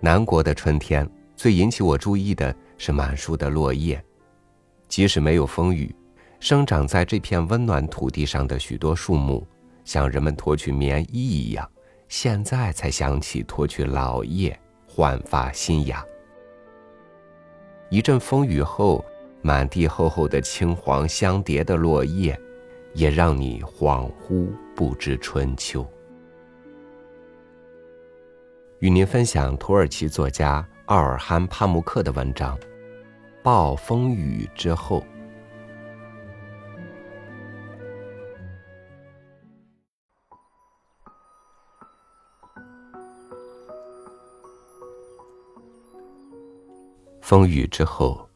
南国的春天，最引起我注意的是满树的落叶。即使没有风雨，生长在这片温暖土地上的许多树木，像人们脱去棉衣一样，现在才想起脱去老叶，焕发新芽。一阵风雨后，满地厚厚的青黄相叠的落叶，也让你恍惚不知春秋。与您分享土耳其作家奥尔罕·帕慕克的文章。暴风雨之后，风雨之后，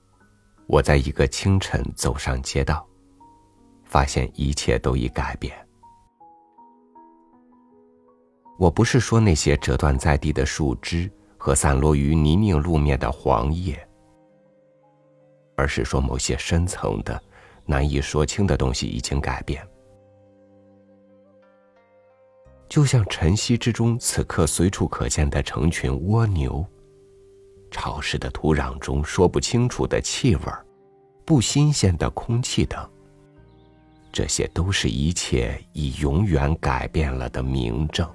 我在一个清晨走上街道，发现一切都已改变。我不是说那些折断在地的树枝和散落于泥泞路面的黄叶。而是说，某些深层的、难以说清的东西已经改变，就像晨曦之中此刻随处可见的成群蜗牛，潮湿的土壤中说不清楚的气味不新鲜的空气等，这些都是一切已永远改变了的明证。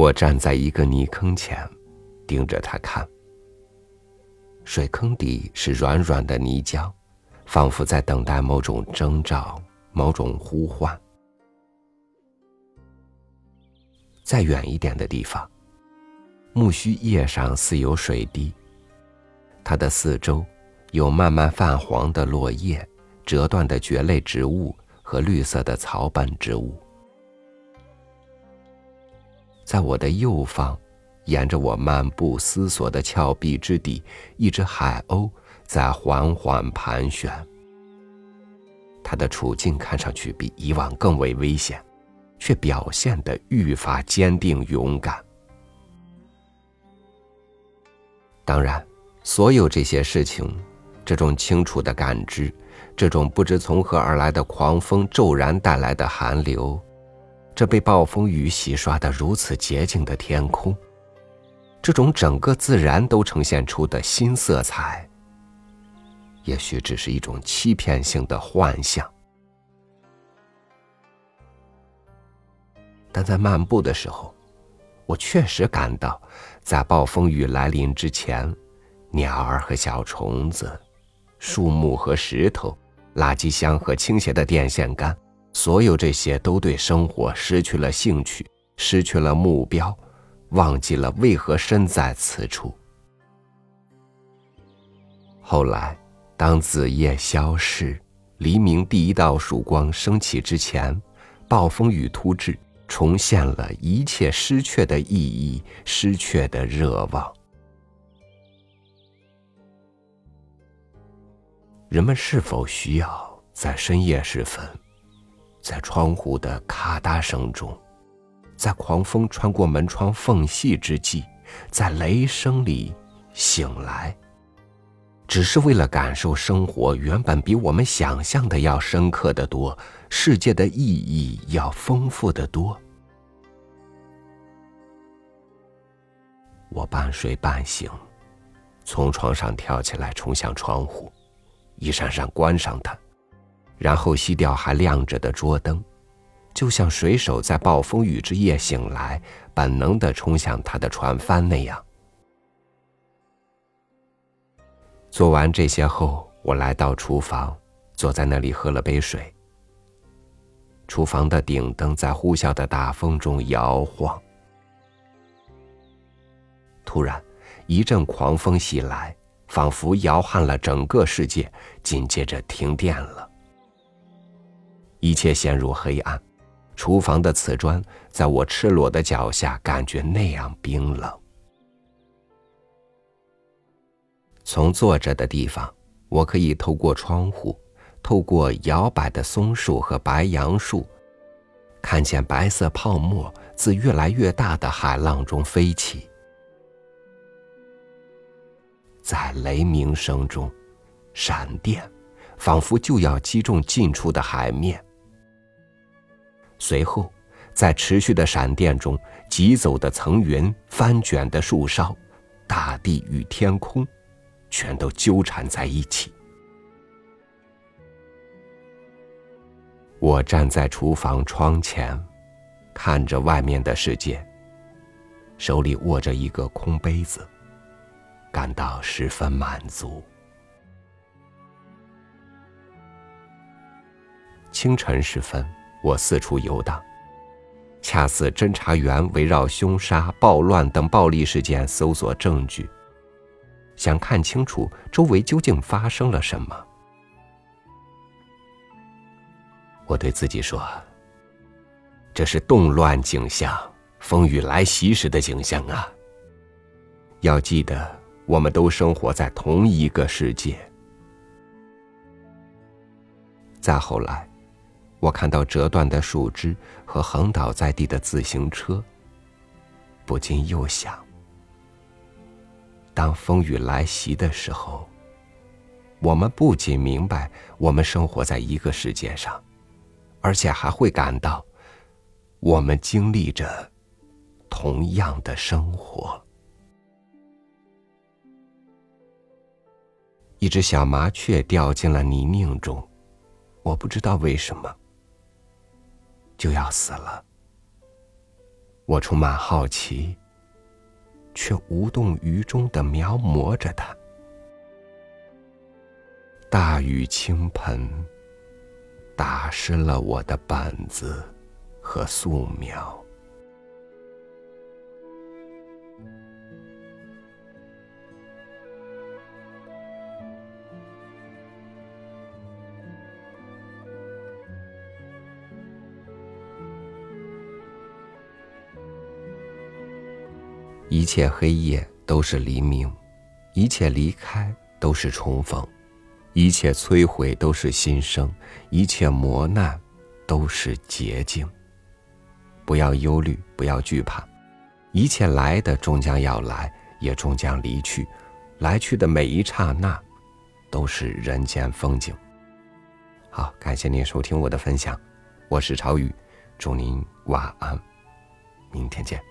我站在一个泥坑前。盯着他看，水坑底是软软的泥浆，仿佛在等待某种征兆、某种呼唤。再远一点的地方，木须叶上似有水滴，它的四周有慢慢泛黄的落叶、折断的蕨类植物和绿色的草本植物。在我的右方。沿着我漫步思索的峭壁之底，一只海鸥在缓缓盘旋。它的处境看上去比以往更为危险，却表现得愈发坚定勇敢。当然，所有这些事情，这种清楚的感知，这种不知从何而来的狂风骤然带来的寒流，这被暴风雨洗刷的如此洁净的天空。这种整个自然都呈现出的新色彩，也许只是一种欺骗性的幻象。但在漫步的时候，我确实感到，在暴风雨来临之前，鸟儿和小虫子、树木和石头、垃圾箱和倾斜的电线杆，所有这些都对生活失去了兴趣，失去了目标。忘记了为何身在此处。后来，当子夜消逝，黎明第一道曙光升起之前，暴风雨突至，重现了一切失去的意义，失去的热望。人们是否需要在深夜时分，在窗户的咔嗒声中？在狂风穿过门窗缝隙之际，在雷声里醒来，只是为了感受生活原本比我们想象的要深刻的多，世界的意义要丰富的多。我半睡半醒，从床上跳起来，冲向窗户，一扇扇关上它，然后熄掉还亮着的桌灯。就像水手在暴风雨之夜醒来，本能的冲向他的船帆那样。做完这些后，我来到厨房，坐在那里喝了杯水。厨房的顶灯在呼啸的大风中摇晃。突然，一阵狂风袭来，仿佛摇撼了整个世界，紧接着停电了，一切陷入黑暗。厨房的瓷砖在我赤裸的脚下，感觉那样冰冷。从坐着的地方，我可以透过窗户，透过摇摆的松树和白杨树，看见白色泡沫自越来越大的海浪中飞起。在雷鸣声中，闪电仿佛就要击中近处的海面。随后，在持续的闪电中，疾走的层云，翻卷的树梢，大地与天空，全都纠缠在一起。我站在厨房窗前，看着外面的世界，手里握着一个空杯子，感到十分满足。清晨时分，我四处游荡，恰似侦查员围绕凶杀、暴乱等暴力事件搜索证据，想看清楚周围究竟发生了什么。我对自己说：“这是动乱景象，风雨来袭时的景象啊！要记得，我们都生活在同一个世界。”再后来。我看到折断的树枝和横倒在地的自行车，不禁又想：当风雨来袭的时候，我们不仅明白我们生活在一个世界上，而且还会感到我们经历着同样的生活。一只小麻雀掉进了泥泞中，我不知道为什么。就要死了，我充满好奇，却无动于衷的描摹着它。大雨倾盆，打湿了我的板子和素描。一切黑夜都是黎明，一切离开都是重逢，一切摧毁都是新生，一切磨难都是捷径。不要忧虑，不要惧怕，一切来的终将要来，也终将离去，来去的每一刹那，都是人间风景。好，感谢您收听我的分享，我是朝雨，祝您晚安，明天见。